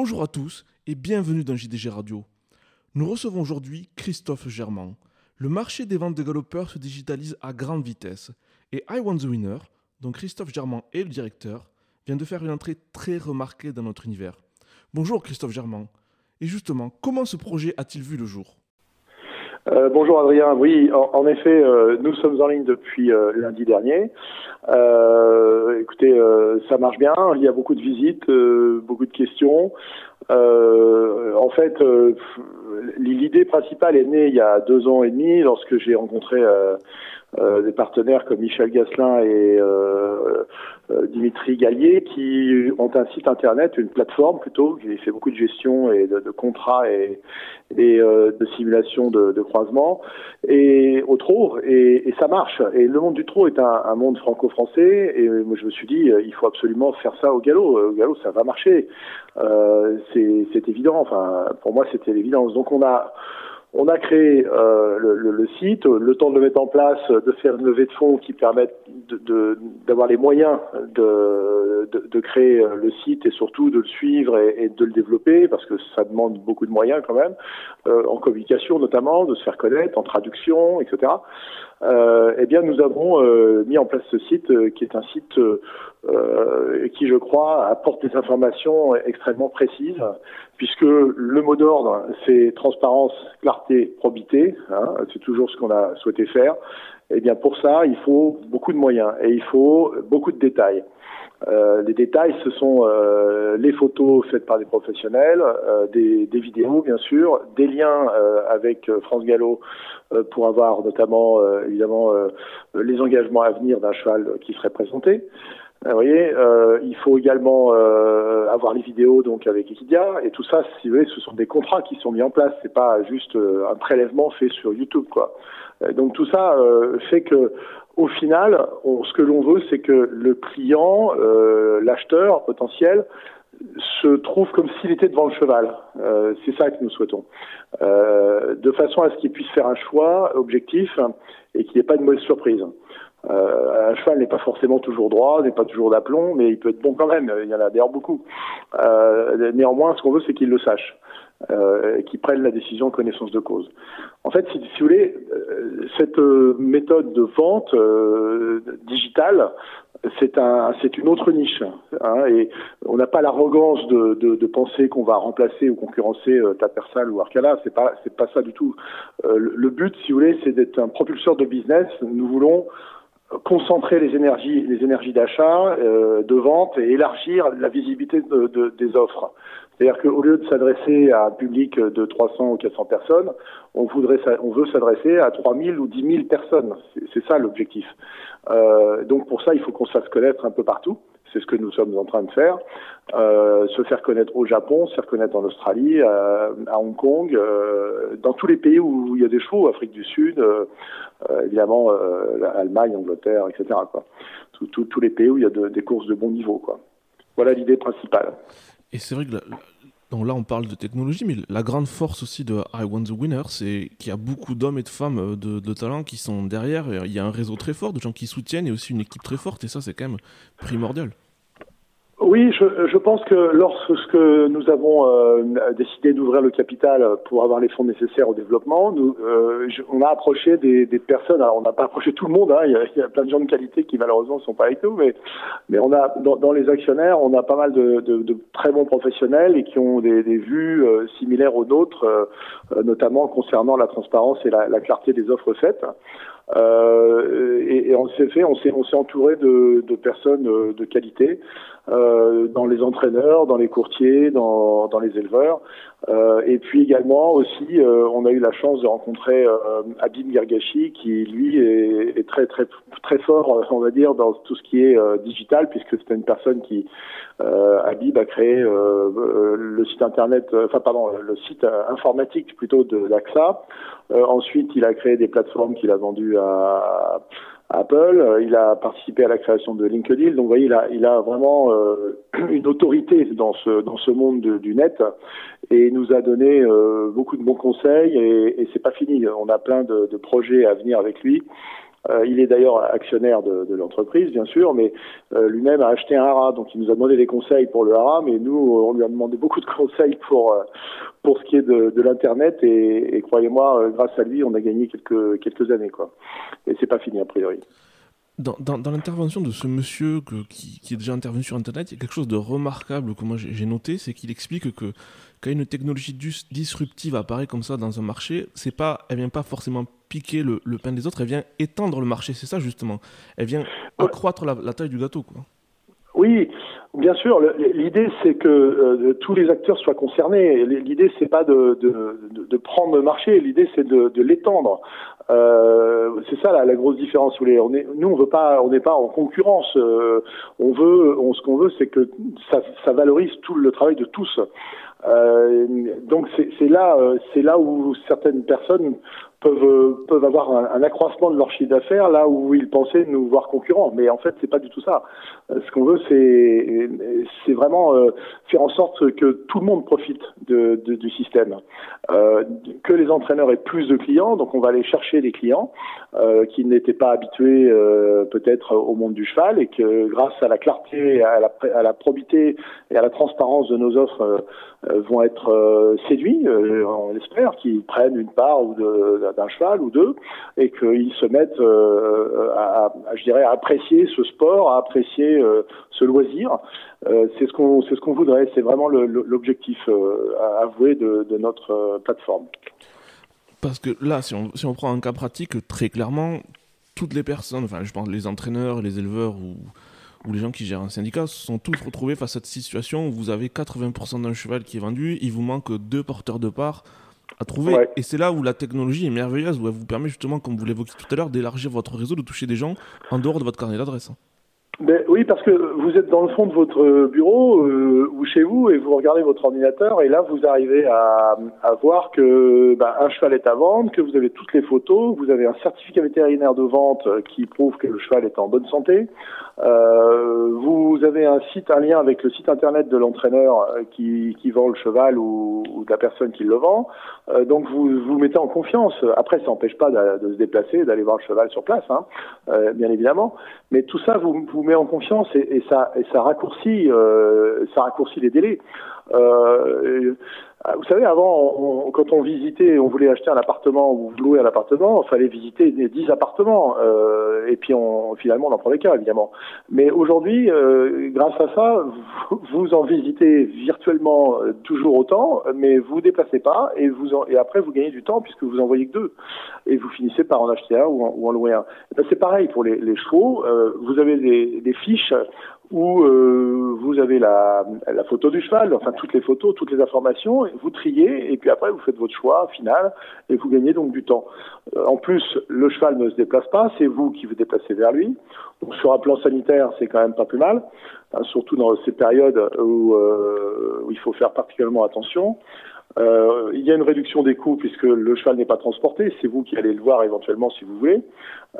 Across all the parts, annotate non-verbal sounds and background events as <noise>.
Bonjour à tous et bienvenue dans JDG Radio. Nous recevons aujourd'hui Christophe Germain. Le marché des ventes de galopeurs se digitalise à grande vitesse et I Want the Winner, dont Christophe Germain est le directeur, vient de faire une entrée très remarquée dans notre univers. Bonjour Christophe Germain. Et justement, comment ce projet a-t-il vu le jour? Euh, bonjour Adrien. Oui, en, effet, euh, nous sommes en ligne depuis euh, lundi dernier. écoutez, ça marche bien. Il y a beaucoup de visites, beaucoup de questions. En fait, l'idée principale est née il y a deux ans et demi lorsque j'ai rencontré des partenaires comme Michel Gasselin et euh, Dimitri Gallier, qui ont un site internet, une plateforme plutôt, qui fait beaucoup de gestion et de, contrats et, euh, de simulation de, de croisement, et au trot, et, ça marche. Et le monde du trot est un, monde franco-français, et moi je me suis dit, il faut absolument faire ça au galop. Au galop, ça va marcher. Euh, c'est évident. Enfin, pour moi, c'était l'évidence. Donc on a on a créé euh, le, site, le temps de le mettre en place, de faire une levée de fonds qui permette d'avoir les moyens de, créer le site et surtout de le suivre et, de le développer parce que ça demande beaucoup de moyens quand même, euh, en communication notamment, de se faire connaître, en traduction, etc. Euh, eh bien, nous avons euh, mis en place ce site euh, qui est un site qui, je crois, apporte des informations extrêmement précises, puisque le mot d'ordre, c'est transparence, clarté, probité. Hein, c'est toujours ce qu'on a souhaité faire. Eh bien, pour ça, il faut beaucoup de moyens et il faut beaucoup de détails. Euh, les détails, ce sont euh, les photos faites par des professionnels, euh, des, des, vidéos bien sûr, des liens avec France Gallo pour avoir notamment évidemment les engagements à venir d'un cheval qui serait présenté. Vous voyez, il faut également avoir les vidéos donc avec Equidia et tout ça, si vous voulez, ce sont des contrats qui sont mis en place. C'est pas juste un prélèvement fait sur YouTube, quoi. donc tout ça fait que au final, ce que l'on veut, c'est que le client, euh, l'acheteur potentiel, se trouve comme s'il était devant le cheval. Euh, c'est ça que nous souhaitons. Euh, de façon à ce qu'il puisse faire un choix objectif et qu'il n'y ait pas de mauvaise surprise. un cheval n'est pas forcément toujours droit, n'est pas toujours d'aplomb, mais il peut être bon quand même. Il y en a d'ailleurs beaucoup. néanmoins, ce qu'on veut, c'est qu'il le sache euh, qui prennent la décision en connaissance de cause. En fait, si, si vous voulez, euh, cette euh, méthode de vente euh, digitale, c'est un, c'est une autre niche, hein, et on n'a pas l'arrogance de, de, de, penser qu'on va remplacer ou concurrencer euh, Tapersal ou Arcala. C'est pas, c'est pas ça du tout. Le, le, but, si vous voulez, c'est d'être un propulseur de business. Nous voulons concentrer les énergies, les énergies d'achat, de vente et élargir la visibilité de, de, des offres. C'est-à-dire qu'au lieu de s'adresser à un public de 300 ou 400 personnes, on, voudrait, on veut s'adresser à 3000 ou 10 000 personnes. C'est ça l'objectif. Euh, donc pour ça, il faut qu'on se fasse connaître un peu partout. C'est ce que nous sommes en train de faire. Euh, se faire connaître au Japon, se faire connaître en Australie, euh, à Hong Kong, euh, dans tous les pays où il y a des chevaux, Afrique du Sud, évidemment Allemagne, Angleterre, etc. Tous les pays où il y a de, des courses de bon niveau. Voilà l'idée principale. Et c'est vrai que donc là, on parle de technologie, mais la grande force aussi de I Want the Winner, c'est qu'il y a beaucoup d'hommes et de femmes euh, de, de talent qui sont derrière. Il y a un réseau très fort de gens qui soutiennent et aussi une équipe très forte, et ça, c'est quand même primordial. Oui, je, je, pense que lorsque nous avons euh, décidé d'ouvrir le capital pour avoir les fonds nécessaires au développement, nous, euh, on a approché des, des, personnes. Alors, on n'a pas approché tout le monde. Hein, il, y a, plein de gens de qualité qui malheureusement ne sont pas avec nous, mais mais on a dans, dans, les actionnaires, on a pas mal de, de, de très bons professionnels et qui ont des, des vues euh, similaires aux nôtres, euh, notamment concernant la transparence et la, la clarté des offres faites. Euh, et, on s'est fait, on s'est, on s'est entouré de, personnes euh, de qualité euh, dans les entraîneurs, dans les courtiers, dans, dans les éleveurs. Et puis également aussi, on a eu la chance de rencontrer Abim Gargashi, qui lui est, très très très fort, on va dire, dans tout ce qui est digital, puisque c'était une personne qui Habib a créé le site internet, enfin pardon, le site informatique plutôt de l'AXA. ensuite, il a créé des plateformes qu'il a vendues à, Apple. Il a participé à la création de LinkedIn. Donc, vous voyez, il a, il a vraiment euh, <clears throat> une autorité dans ce dans ce monde de, du net et nous a donné euh, beaucoup de bons conseils. Et, et c'est pas fini. On a plein de, projets à venir avec lui. Il est d'ailleurs actionnaire de, l'entreprise, bien sûr, mais lui-même a acheté un hara, donc il nous a demandé des conseils pour le hara, mais nous, on lui a demandé beaucoup de <laughs> conseils pour pour ce qui est de, l'internet, et, croyez-moi, grâce à lui, on a gagné quelques quelques années, quoi. Et c'est pas fini a priori. Dans, dans, l'intervention de ce monsieur qui, qui, est déjà intervenu sur Internet, il y a quelque chose de remarquable que moi j'ai noté, c'est qu'il explique que quand une technologie disruptive apparaît comme ça dans un marché, c'est pas, elle vient pas forcément piquer le, le, pain des autres, elle vient étendre le marché. C'est ça justement. Elle vient accroître la, la taille du gâteau, quoi. Oui, bien sûr. L'idée, c'est que euh, tous les acteurs soient concernés. L'idée, c'est pas de, de, de, prendre le marché. L'idée, c'est de, de l'étendre. Euh, c'est ça la, la, grosse différence. On est, nous, on veut pas, on n'est pas en concurrence. Euh, on veut, on, ce qu'on veut, c'est que ça, ça, valorise tout le travail de tous. Donc c'est là, c'est là où certaines personnes peuvent euh, peuvent avoir un, accroissement de leur chiffre d'affaires là où ils pensaient nous voir concurrents. Mais en fait, c'est pas du tout ça. Euh, ce qu'on veut, c'est vraiment euh, faire en sorte que tout le monde profite de, du système, que les entraîneurs aient plus de clients. Donc, on va aller chercher des clients qui n'étaient pas habitués peut-être au monde du cheval et que grâce à la clarté, à la, à la probité et à la transparence de nos offres, vont être séduits. on espère qu'ils prennent une part d'un cheval ou deux, et qu'ils se mettent euh, à, je dirais, apprécier ce sport, à apprécier euh, ce loisir. Euh, c'est ce qu'on c'est ce qu'on voudrait. C'est vraiment l'objectif avoué de, de notre plateforme. Parce que là, si on, si on prend un cas pratique, très clairement, toutes les personnes, enfin je pense les entraîneurs, les éleveurs ou, ou les gens qui gèrent un syndicat se sont tous retrouvés face à cette situation où vous avez 80% d'un cheval qui est vendu, il vous manque deux porteurs de part à trouver. Et c'est là où la technologie est merveilleuse, où elle vous permet justement, comme vous l'évoquiez tout à l'heure, d'élargir votre réseau, de toucher des gens en dehors de votre carnet d'adresse. Ben, oui, parce que vous êtes dans le fond de votre bureau euh, ou chez vous et vous regardez votre ordinateur et là vous arrivez à, à voir que ben, un cheval est à vendre, que vous avez toutes les photos, vous avez un certificat vétérinaire de vente qui prouve que le cheval est en bonne santé. Euh, vous avez un site, un lien avec le site internet de l'entraîneur euh, qui, qui, vend le cheval ou, ou, de la personne qui le vend. Euh, donc vous vous mettez en confiance. Après, ça n'empêche pas de, de, se déplacer, d'aller voir le cheval sur place, hein, euh, bien évidemment. Mais tout ça vous vous met en confiance et, et ça et ça raccourcit euh, ça raccourcit les délais. Ah, vous savez, avant, on, quand on visitait, on voulait acheter un appartement ou louer un appartement, il fallait visiter 10 appartements. Euh, et puis, on, finalement, on en prenait qu'un, évidemment. Mais aujourd'hui, euh, grâce à ça, vous, en visitez virtuellement euh, toujours autant, mais vous vous déplacez pas et, vous en, et après, vous gagnez du temps puisque vous en voyez que deux. Et vous finissez par en acheter un ou en, ou en louer un. Ben, c'est pareil pour les, les chevaux. Euh, vous avez des, des fiches où euh, vous avez la, la, photo du cheval, enfin toutes les photos, toutes les informations, vous triez, et puis après vous faites votre choix final, et vous gagnez donc du temps. Euh, en plus, le cheval ne se déplace pas, c'est vous qui vous déplacez vers lui. Donc sur un plan sanitaire, c'est quand même pas plus mal, hein, surtout dans ces périodes où, euh, où il faut faire particulièrement attention. Euh, il y a une réduction des coûts puisque le cheval n'est pas transporté, c'est vous qui allez le voir éventuellement si vous voulez.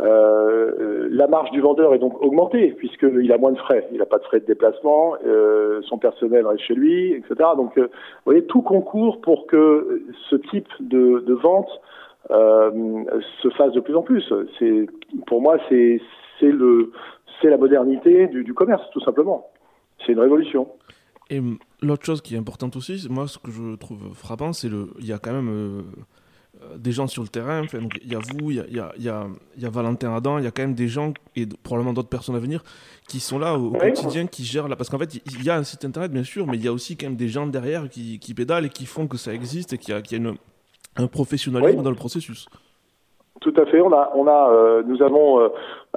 Euh, la marge du vendeur est donc augmentée puisqu'il a moins de frais, il n'a pas de frais de déplacement, euh, son personnel reste chez lui, etc. Donc vous voyez, tout concourt pour que ce type de, vente se fasse de plus en plus. Pour moi c'est la modernité du, commerce tout simplement. C'est une révolution. L'autre chose qui est importante aussi, moi, ce que je trouve frappant, c'est le, il y a quand même euh, des gens sur le terrain. Enfin, donc il y a vous, il y a, il y, a, il y, a, il y a Valentin Adam, il y a quand même des gens et probablement d'autres personnes à venir qui sont là au, quotidien, qui gèrent là. Parce qu'en fait, il y a un site internet, bien sûr, mais il y a aussi quand même des gens derrière qui, qui pédalent et qui font que ça existe et qu'il y a, y a une, un professionnalisme dans le processus. Tout à fait. On a, on a, euh, nous avons euh,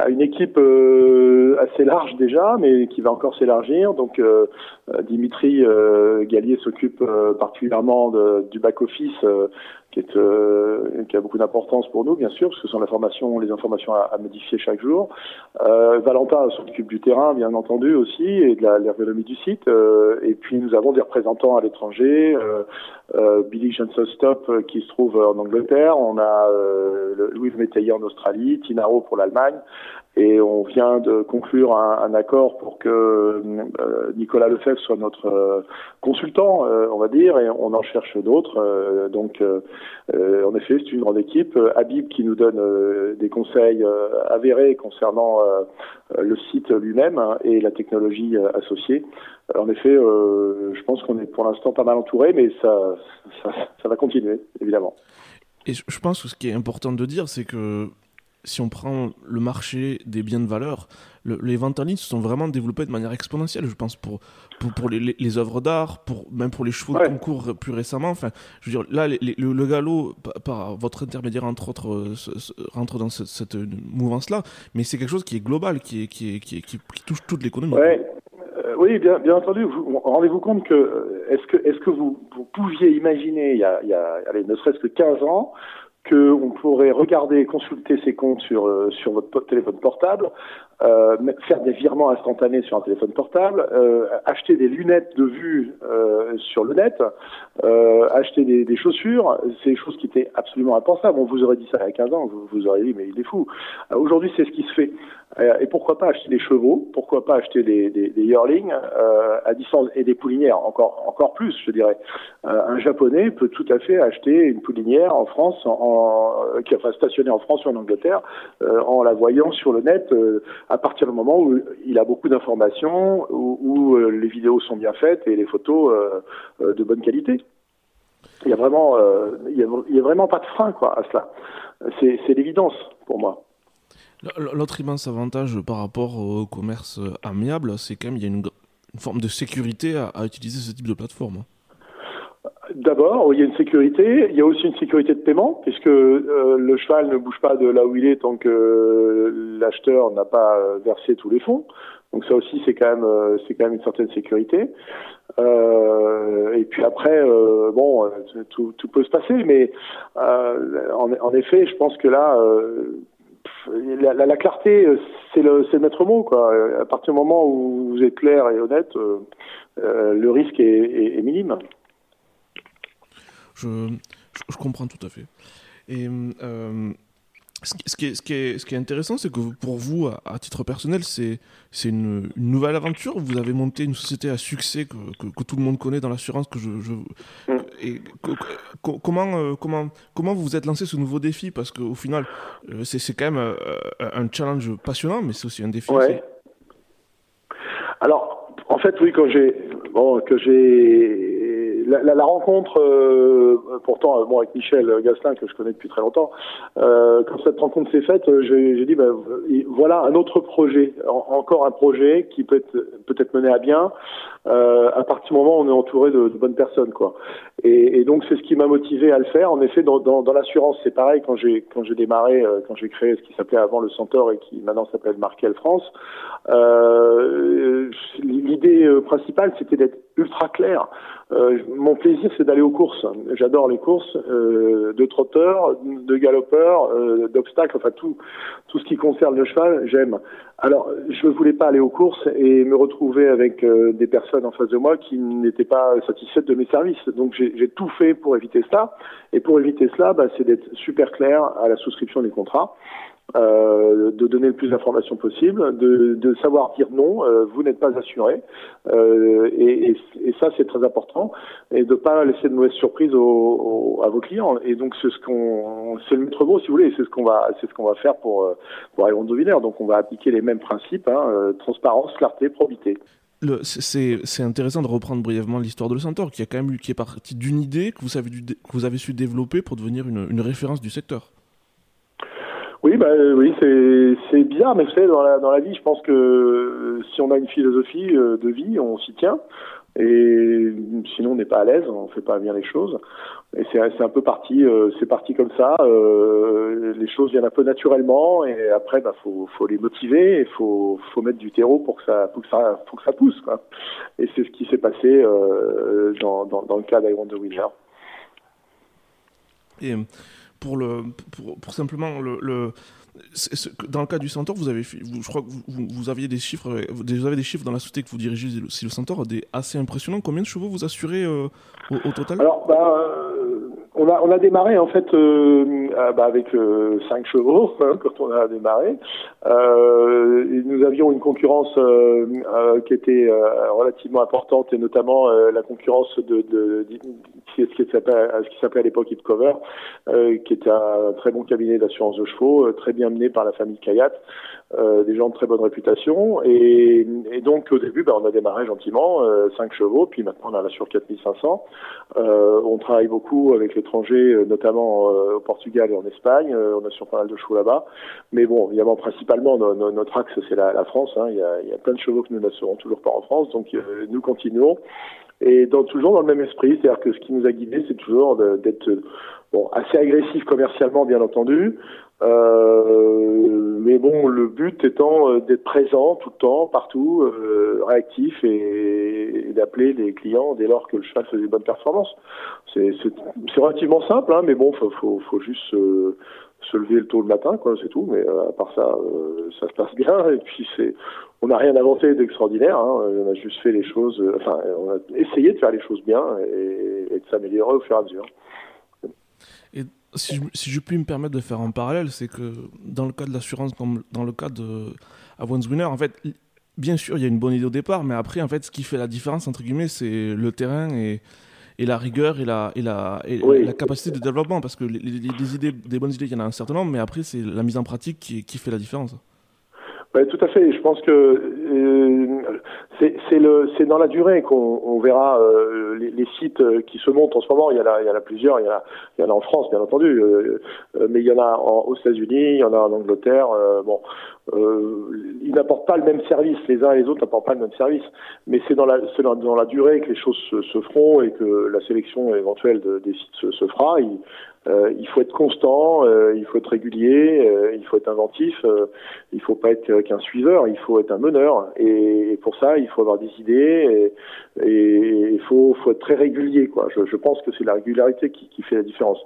une équipe euh, assez large déjà, mais qui va encore s'élargir. Donc, euh, Dimitri Gallier s'occupe particulièrement du back office qui, euh, qui a beaucoup d'importance pour nous, bien sûr, parce que ce sont les informations à, modifier chaque jour. Euh, Valentin s'occupe du terrain, bien entendu, aussi, et de l'ergonomie du site. Euh, et puis, nous avons des représentants à l'étranger. Euh, euh, Billy Johnson Stop, qui se trouve en Angleterre. On a Louis Métayer en Australie, Tinaro pour l'Allemagne. Et on vient de conclure un, accord pour que euh, Nicolas Lefebvre soit notre euh, consultant, euh, on va dire, et on en cherche d'autres. donc, en effet, c'est une grande équipe. Habib qui nous donne des conseils avérés concernant le site lui-même hein, et la technologie associée. En effet, je pense qu'on est pour l'instant pas mal entouré, mais ça, ça va continuer, évidemment. Et je pense que ce qui est important de dire, c'est que si on prend le marché des biens de valeur, les ventes en ligne se sont vraiment développées de manière exponentielle, je pense, pour, pour, pour les, les, œuvres d'art, pour, même pour les chevaux de concours plus récemment. Enfin, je veux dire, là, le, galop, par, votre intermédiaire, entre autres, euh, rentre dans cette, mouvance-là, mais c'est quelque chose qui est global, qui, est, qui, est, qui, qui, touche toute l'économie. Ouais. Euh, oui, bien, bien entendu. Rendez-vous compte que euh, est-ce que, est-ce que vous, vous pouviez imaginer il y a, il y a allez, ne serait-ce que 15 ans qu'on pourrait regarder et consulter ses comptes sur, euh, sur votre téléphone portable, euh, faire des virements instantanés sur un téléphone portable, euh, acheter des lunettes de vue euh, sur le net, acheter des, chaussures, c'est des choses qui étaient absolument impensables. On vous aurait dit ça il y a 15 ans, vous, vous auriez dit mais il est fou. Aujourd'hui, c'est ce qui se fait. et pourquoi pas acheter des chevaux Pourquoi pas acheter des, des, yearlings à distance et des poulinières Encore encore plus, je dirais. un japonais peut tout à fait acheter une poulinière en France, en, qui enfin stationnée en France ou en Angleterre, en la voyant sur le net à partir du moment où il a beaucoup d'informations, où, euh, les vidéos sont bien faites et les photos euh, euh, de bonne qualité. Il y a vraiment, a, vraiment pas de frein quoi à cela. C'est l'évidence pour moi. L'autre immense avantage par rapport au commerce amiable, c'est quand même il y a une, forme de sécurité à, utiliser ce type de plateforme. D'abord, il y a une sécurité. Il y a aussi une sécurité de paiement, puisque euh, le cheval ne bouge pas de là où il est tant que l'acheteur n'a pas versé tous les fonds. Donc ça aussi, c'est quand même, euh, c'est quand même une certaine sécurité. Euh, et puis après, euh, bon, tout, tout, peut se passer, mais en, en, effet, je pense que là, la, la, la, clarté, c'est le, le maître mot, quoi. À partir du moment où vous êtes clair et honnête, le risque est, est minime. Je, je, comprends tout à fait. Et euh, ce, qui est, ce, qui est, ce qui est intéressant, c'est que pour vous, à, titre personnel, c'est une, une, nouvelle aventure. Vous avez monté une société à succès que, que, tout le monde connaît dans l'assurance. Que je, je mm. comment, euh, comment, comment vous vous êtes lancé ce nouveau défi? Parce qu'au final, euh, c'est quand même un challenge passionnant, mais c'est aussi un défi. Ouais. Alors, en fait, oui, quand j'ai bon, que j'ai la, rencontre, euh, pourtant, euh, bon, avec Michel Gastin, que je connais depuis très longtemps, euh, quand cette rencontre s'est faite, j'ai dit, ben, voilà un autre projet, encore un projet qui peut être, peut être mené à bien, à partir du moment où on est entouré de, bonnes personnes, quoi. Et, donc, c'est ce qui m'a motivé à le faire. En effet, dans, l'assurance, c'est pareil, quand j'ai, démarré, quand j'ai créé ce qui s'appelait avant le Centaure et qui maintenant s'appelle Markel France, l'idée principale, c'était d'être ultra clair. Mon plaisir, c'est d'aller aux courses. J'adore les courses euh, de trotteurs, de galopeurs, euh, d'obstacles, enfin tout, tout ce qui concerne le cheval, j'aime. Alors, je ne voulais pas aller aux courses et me retrouver avec euh, des personnes en face de moi qui n'étaient pas satisfaites de mes services. Donc, j'ai tout fait pour éviter cela. Et pour éviter cela, bah, c'est d'être super clair à la souscription des contrats. Euh, de donner le plus d'informations possible, de, savoir dire non, euh, vous n'êtes pas assuré, euh, et, ça c'est très important, et de pas laisser de mauvaises surprises à vos clients. Et donc c'est ce qu'on, c'est le maître mot si vous voulez, c'est ce qu'on va, c'est ce qu'on va faire pour pour Villers. Donc on va appliquer les mêmes principes, hein, transparence, clarté, probité. C'est intéressant de reprendre brièvement l'histoire de Le Centaure, qui a quand même qui est parti d'une idée que vous avez, su développer pour devenir une référence du secteur. Oui, bah, oui, c'est bizarre, mais c'est dans la, dans la vie, je pense que euh, si on a une philosophie euh, de vie, on s'y tient. Et sinon, on n'est pas à l'aise, on fait pas bien les choses. Et c'est un peu parti, euh, c'est parti comme ça. Euh, les choses viennent un peu naturellement, et après, bah, faut, faut les motiver, il faut, faut mettre du terreau pour que ça, pour que ça, pour que ça pousse. Et c'est ce qui s'est passé euh, dans, dans, dans le cas d'Iron the Winner. Et pour, le, pour, simplement le, dans le cas du Centaure, vous avez, je crois que vous, aviez des chiffres, vous avez des chiffres dans la société que vous dirigez, si le Centaure, des assez impressionnants. Combien de chevaux vous assurez euh, au, total? Alors, bah, euh, on a, on a démarré en fait euh, bah, avec cinq chevaux hein, <laughs> quand on a démarré. nous avions une concurrence qui était relativement importante et notamment la concurrence de, ce qui s'appelait à l'époque Hipcover, qui était un très bon cabinet d'assurance de chevaux, très bien mené par la famille Kayat. Euh, des gens de très bonne réputation. Et, donc au début, bah, on a démarré gentiment, euh, 5 chevaux, puis maintenant on a la sur 4500. Euh, on travaille beaucoup avec l'étranger, euh, notamment euh, au Portugal et en Espagne. on a sur pas mal de chevaux là-bas. Mais bon, évidemment, principalement, notre axe, c'est la, la, France. Hein. Il, y a, il, y a, plein de chevaux que nous n'assurons toujours pas en France, donc nous continuons. Et toujours dans le même esprit, c'est-à-dire que ce qui nous a guidés, c'est toujours d'être bon, assez agressif commercialement, bien entendu, euh, mais bon, le but étant euh, d'être présent tout le temps, partout, euh, réactif et, d'appeler les clients dès lors que le cheval faisait bonne performance. C'est relativement simple, hein, mais bon, faut, faut juste se lever le tôt le matin, quoi, c'est tout. Mais à part ça, ça se passe bien. Et puis c'est, on n'a rien inventé d'extraordinaire. Hein, on a juste fait les choses. enfin, on a essayé de faire les choses bien et, et de s'améliorer au fur et à mesure. Et si je, si je, puis me permettre de faire un parallèle, c'est que dans le cas de l'assurance, comme dans le cas de Avon's Winner, en fait, bien sûr, il y a une bonne idée au départ, mais après, en fait, ce qui fait la différence, entre guillemets, c'est le terrain et, et la rigueur et la, et la, et la capacité de développement. Parce que les, les, idées, des bonnes idées, il y en a un certain nombre, mais après, c'est la mise en pratique qui, qui fait la différence. Oui, tout à fait. Je pense que c'est le c'est dans la durée qu'on on verra euh, les, sites euh, qui se montent en ce moment. Il y en a en plusieurs. Il y en a en France bien entendu, euh, euh mais il y en a aux États-Unis, il y en a en Angleterre. bon, ils n'apportent pas le même service. Les uns et les autres n'apportent pas le même service. Mais c'est dans la durée que les choses se, feront et que la sélection éventuelle de, des sites se, fera. Euh, il faut être constant, euh, il faut être régulier, euh, il faut être inventif, euh, il faut pas être qu'un suiveur, il faut être un meneur. Et, pour ça, il faut avoir des idées et, il faut, faut, être très régulier. Quoi. Je, je pense que c'est la régularité qui, qui, fait la différence.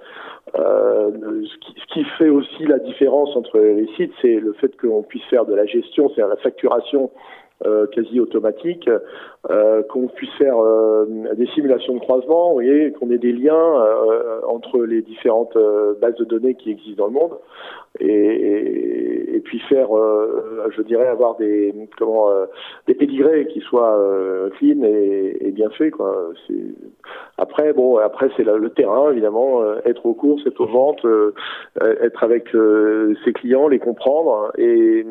Ce qui, ce, qui, fait aussi la différence entre les sites, c'est le fait qu'on puisse faire de la gestion, c'est-à-dire la facturation euh, quasi automatique, euh, qu'on puisse faire euh, des simulations de croisement, vous voyez, qu'on ait des liens entre les différentes bases de données qui existent dans le monde, et, puis faire, je dirais, avoir des comment des pédigrés qui soient clean et, bien faits. Après, bon, après c'est le terrain, évidemment, être aux courses, être aux ventes, être avec ses clients, les comprendre et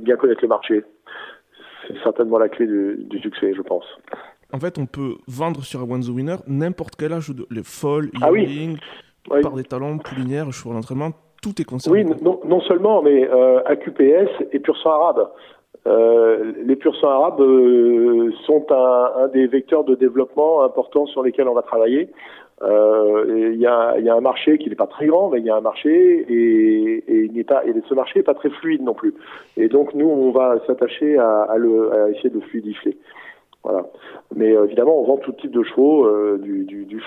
bien connaître le marché c'est certainement la clé du, succès, je pense. En fait, on peut vendre sur One the Winner n'importe quel âge, de, les folles, ah oui. par des talons, poulinières, chevaux d'entraînement, tout est concerné. Oui, non, non seulement, mais euh, AQPS et pur sang arabe. Euh, les pur sang arabes euh, sont un, un, des vecteurs de développement importants sur lesquels on va travailler. Euh, il y, a, y, a, un marché qui n'est pas très grand, mais il y a un marché et, et, il pas, et ce marché n'est pas très fluide non plus. Et donc nous, on va s'attacher à, à, le, à essayer de fluidifier. Mais euh, évidemment, on vend tout type de chevaux, euh, du, du,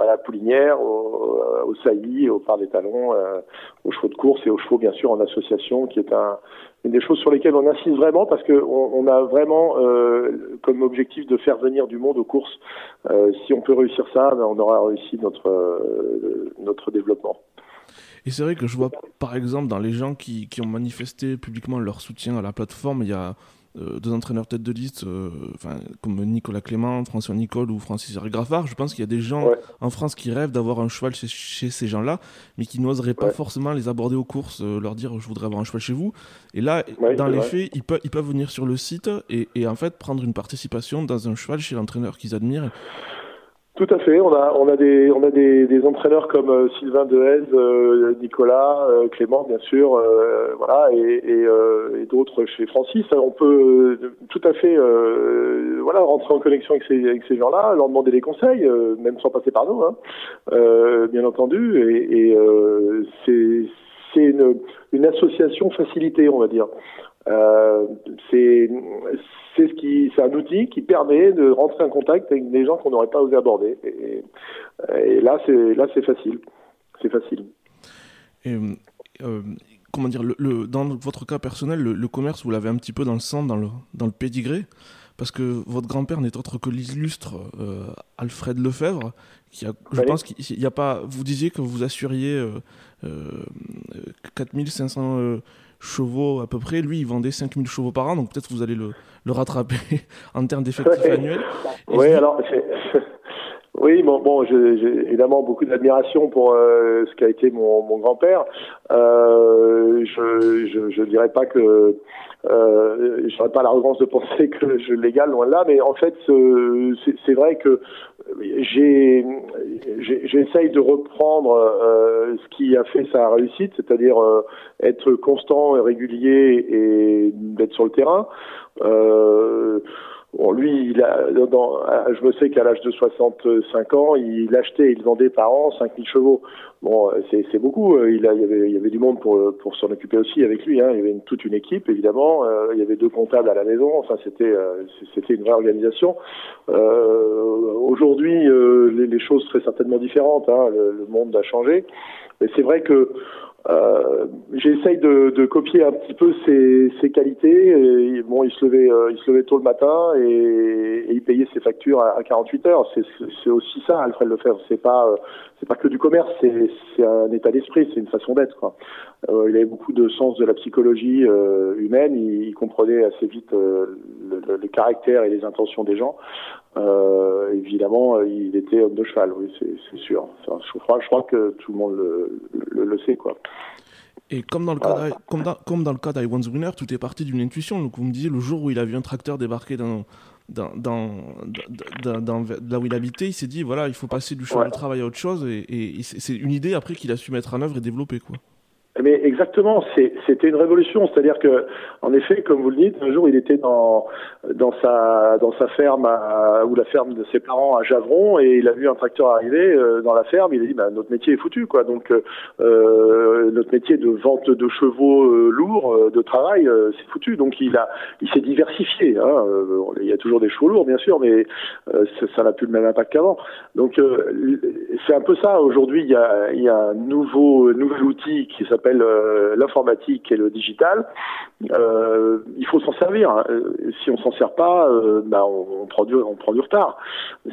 à la poulinière, au, au saillie, au par des talons, euh, aux chevaux de course et aux chevaux bien sûr en association, qui est un, une des choses sur lesquelles on insiste vraiment parce qu'on on a vraiment euh, comme objectif de faire venir du monde aux courses. Euh, si on peut réussir ça, ben, on aura réussi notre, euh, notre développement. Et c'est vrai que je vois, par exemple, dans les gens qui, ont manifesté publiquement leur soutien à la plateforme, il y a euh, deux entraîneurs tête de liste, euh, comme Nicolas Clément, François Nicole ou Francis Graffard. Je pense qu'il y a des gens en France qui rêvent d'avoir un cheval chez, chez ces gens-là, mais qui n'oseraient pas forcément les aborder aux courses, euh, leur dire je voudrais avoir un cheval chez vous. Et là, dans les faits, ils peuvent, ils peuvent venir sur le site et, et, en fait prendre une participation dans un cheval chez l'entraîneur qu'ils admirent tout à fait. On a on a des on a des, des entraîneurs comme euh, Sylvain Dehaze, euh, Nicolas, euh, Clément bien sûr, voilà, et, et, d'autres chez Francis. On peut tout à fait voilà rentrer en connexion avec ces avec ces gens-là, leur demander des conseils, même sans passer par nous, hein, bien entendu. Et, et c'est c'est une, une association facilitée, on va dire. Euh, c'est c'est ce qui, c'est un outil qui permet de rentrer en contact avec des gens qu'on n'aurait pas osé aborder. Et, et là, c'est là, c'est facile. C'est facile. Et, euh, comment dire, le, dans votre cas personnel, le, commerce, vous l'avez un petit peu dans le sang, dans le, dans le pédigré. parce que votre grand-père n'est autre que l'illustre Alfred Lefebvre, qui a, je pense qu'il n'y a pas. Vous disiez que vous assuriez 4500 chevaux à peu près. Lui, il vendait 5000 chevaux par an, donc peut-être vous allez le, le rattraper <laughs> en termes d'effectifs annuels. oui, alors, <laughs> oui, bon, bon j'ai évidemment beaucoup d'admiration pour euh, ce qu'a été mon, mon grand-père. Euh, je ne dirais pas que euh, je n'aurais pas l'arrogance de penser que je l'égale loin de là, mais en fait, c'est vrai que j'essaye de reprendre euh, ce qui a fait sa réussite, c'est-à-dire euh, être constant et régulier et d'être sur le terrain. Euh, Lui, dans, je me sais qu'à l'âge de 65 ans, il achetait et il vendait par an 5000 chevaux. Bon, c'est beaucoup. Il, a, il, y avait, du monde pour, s'en occuper aussi avec lui. Hein. Il y avait toute une équipe, évidemment. Euh, il y avait deux comptables à la maison. Enfin, c'était euh, une vraie organisation. Euh, Aujourd'hui, euh, les, les, choses seraient certainement différentes. Hein. Le, le, monde a changé. Mais c'est vrai que euh, J'essaye de, de, copier un petit peu ses, ses qualités. Et, bon, il se levait, euh, il se levait tôt le matin et, il payait ses factures à, à 48 heures. C'est aussi ça, Alfred Lefebvre. C'est pas, euh, c'est pas que du commerce. C'est un état d'esprit, c'est une façon d'être. Euh, il avait beaucoup de sens de la psychologie humaine. Il, il, comprenait assez vite le, le, le, caractère et les intentions des gens. Euh, évidemment, il était homme de cheval, oui, c'est sûr. Enfin, je, crois, je crois que tout le monde le, le, le sait, quoi. Et comme dans le cas voilà. comme dans, comme dans le cas d'Iwan's Winner, tout est parti d'une intuition. Donc vous me disiez, le jour où il a vu un tracteur débarquer dans, dans, dans, là où il habitait, il s'est dit, voilà, il faut passer du chemin ouais. de travail à autre chose. Et, et c'est une idée après qu'il a su mettre en œuvre et développer, quoi. Mais exactement, c'était une révolution. C'est-à-dire que, en effet, comme vous le dites, un jour il était dans dans sa dans sa ferme à, ou la ferme de ses parents à Javron et il a vu un tracteur arriver euh, dans la ferme. Il a dit bah, notre métier est foutu quoi. Donc euh, notre métier de vente de chevaux euh, lourds de travail euh, c'est foutu. Donc il a il s'est diversifié. Hein. il y a toujours des chevaux lourds bien sûr, mais ça n'a plus le même impact qu'avant. Donc c'est un peu ça. Aujourd'hui il y a il y a un nouveau nouvel outil qui s'appelle euh, l'informatique et le digital. Euh, il faut s'en servir. Si on s'en sert pas, euh, bah on, prend du, retard.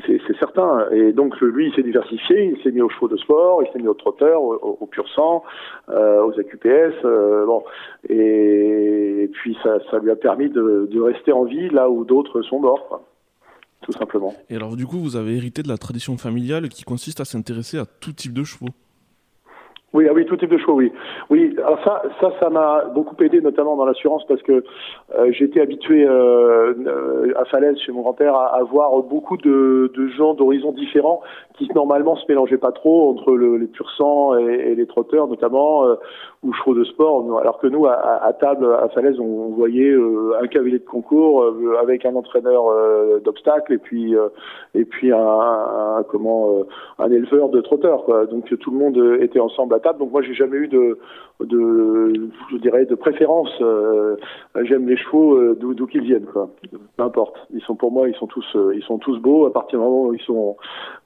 C'est certain. Et donc lui, il s'est diversifié. Il s'est mis aux chevaux de sport, il s'est mis aux trotteurs, au, au pur sang, euh, aux AQPS. Euh, bon, et, puis ça, lui a permis de, rester en vie là où d'autres sont morts. Tout simplement. Et alors du coup, vous avez hérité de la tradition familiale qui consiste à s'intéresser à tout type de chevaux. Oui, ah oui, tout type de chevaux, oui. Oui, alors ça, ça, ça m'a beaucoup aidé, notamment dans l'assurance, parce que euh, j'étais habitué euh, à Falaise, chez mon grand-père, à, à, voir beaucoup de, de gens d'horizons différents qui normalement se mélangeaient pas trop entre le, les pur sang et, et, les trotteurs, notamment, euh, ou chevaux de sport. Alors que nous, à, table, à Falaise, on, voyait euh, un cavalier de concours euh, avec un entraîneur d'obstacles et puis et puis un, un comment un éleveur de trotteurs. Quoi. Donc tout le monde était ensemble à table. Donc moi, j'ai jamais eu de, de, je dirais, de préférence. Euh, J'aime les chevaux euh, d'où qu'ils viennent, quoi. Peu importe. Ils sont pour moi, ils sont tous, euh, ils sont tous beaux à partir du moment où ils sont,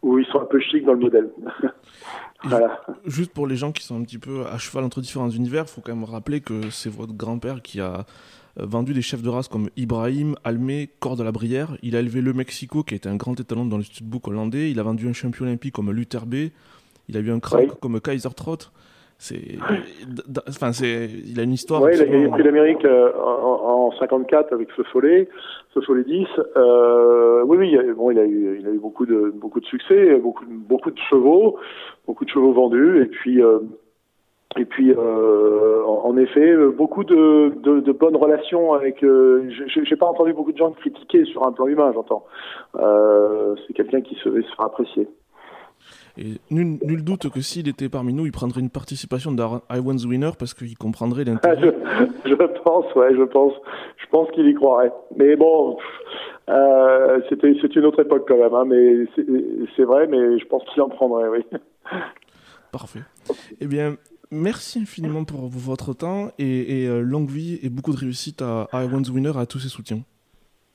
où ils sont un peu chics dans le modèle. <laughs> voilà. Juste pour les gens qui sont un petit peu à cheval entre différents univers, il faut quand même rappeler que c'est votre grand-père qui a vendu des chefs de race comme Ibrahim, Almé, Cor de la Brière. Il a élevé le Mexico, qui était un grand étalon dans le studbook hollandais. Il a vendu un champion olympique comme Luther B. Il a eu un crack oui. comme Kaiser Trott. C'est, enfin, c'est, il a une histoire. Oui, il a gagné le prix d'Amérique euh, en, en, 54 avec ce Follet, ce Follet 10. Euh, oui, oui, bon, il a eu, il a eu beaucoup de, beaucoup de succès, beaucoup, beaucoup de chevaux, beaucoup de chevaux vendus, et puis. Euh, et puis, euh, en, effet, beaucoup de, de, de, bonnes relations avec. Euh, J'ai pas entendu beaucoup de gens critiquer sur un plan humain, j'entends. Euh, c'est quelqu'un qui se, se faire apprécier. Et nul, nul, doute que s'il était parmi nous, il prendrait une participation dans I Want the Winner parce qu'il comprendrait l'intérêt. <laughs> je, je, pense, ouais, je pense, je pense qu'il y croirait. Mais bon, euh, c'était c'est une autre époque quand même, hein, mais c'est vrai, mais je pense qu'il en prendrait, oui. <laughs> Parfait. Eh bien, merci infiniment pour votre temps et, et euh, longue vie et beaucoup de réussite à I Want the Winner à tous ses soutiens.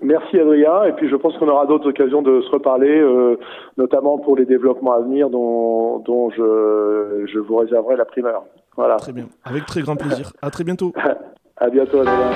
Merci Adrien, et puis je pense qu'on aura d'autres occasions de se reparler, euh, notamment pour les développements à venir dont, dont je, je vous réserverai la primeur. Voilà. Très bien, avec très grand plaisir. à très bientôt. <laughs> à bientôt Adrien.